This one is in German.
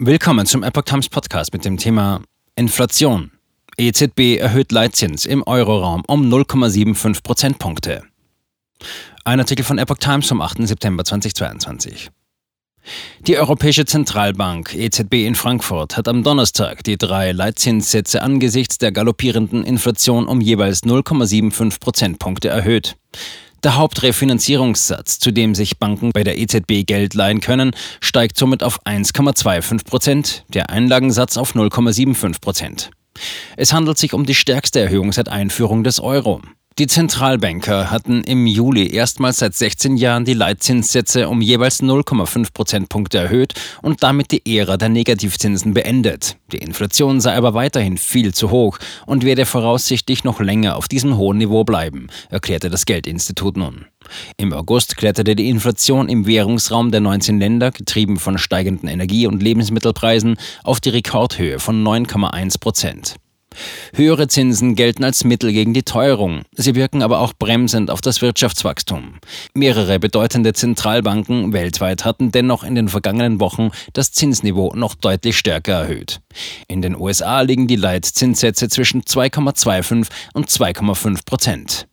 Willkommen zum Epoch Times Podcast mit dem Thema Inflation. EZB erhöht Leitzins im Euroraum um 0,75 Prozentpunkte. Ein Artikel von Epoch Times vom 8. September 2022. Die Europäische Zentralbank EZB in Frankfurt hat am Donnerstag die drei Leitzinssätze angesichts der galoppierenden Inflation um jeweils 0,75 Prozentpunkte erhöht. Der Hauptrefinanzierungssatz, zu dem sich Banken bei der EZB Geld leihen können, steigt somit auf 1,25 Prozent, der Einlagensatz auf 0,75 Prozent. Es handelt sich um die stärkste Erhöhung seit Einführung des Euro. Die Zentralbanker hatten im Juli erstmals seit 16 Jahren die Leitzinssätze um jeweils 0,5 Prozentpunkte erhöht und damit die Ära der Negativzinsen beendet. Die Inflation sei aber weiterhin viel zu hoch und werde voraussichtlich noch länger auf diesem hohen Niveau bleiben, erklärte das Geldinstitut nun. Im August kletterte die Inflation im Währungsraum der 19 Länder, getrieben von steigenden Energie- und Lebensmittelpreisen, auf die Rekordhöhe von 9,1 Prozent. Höhere Zinsen gelten als Mittel gegen die Teuerung. Sie wirken aber auch bremsend auf das Wirtschaftswachstum. Mehrere bedeutende Zentralbanken weltweit hatten dennoch in den vergangenen Wochen das Zinsniveau noch deutlich stärker erhöht. In den USA liegen die Leitzinssätze zwischen 2,25 und 2,5 Prozent.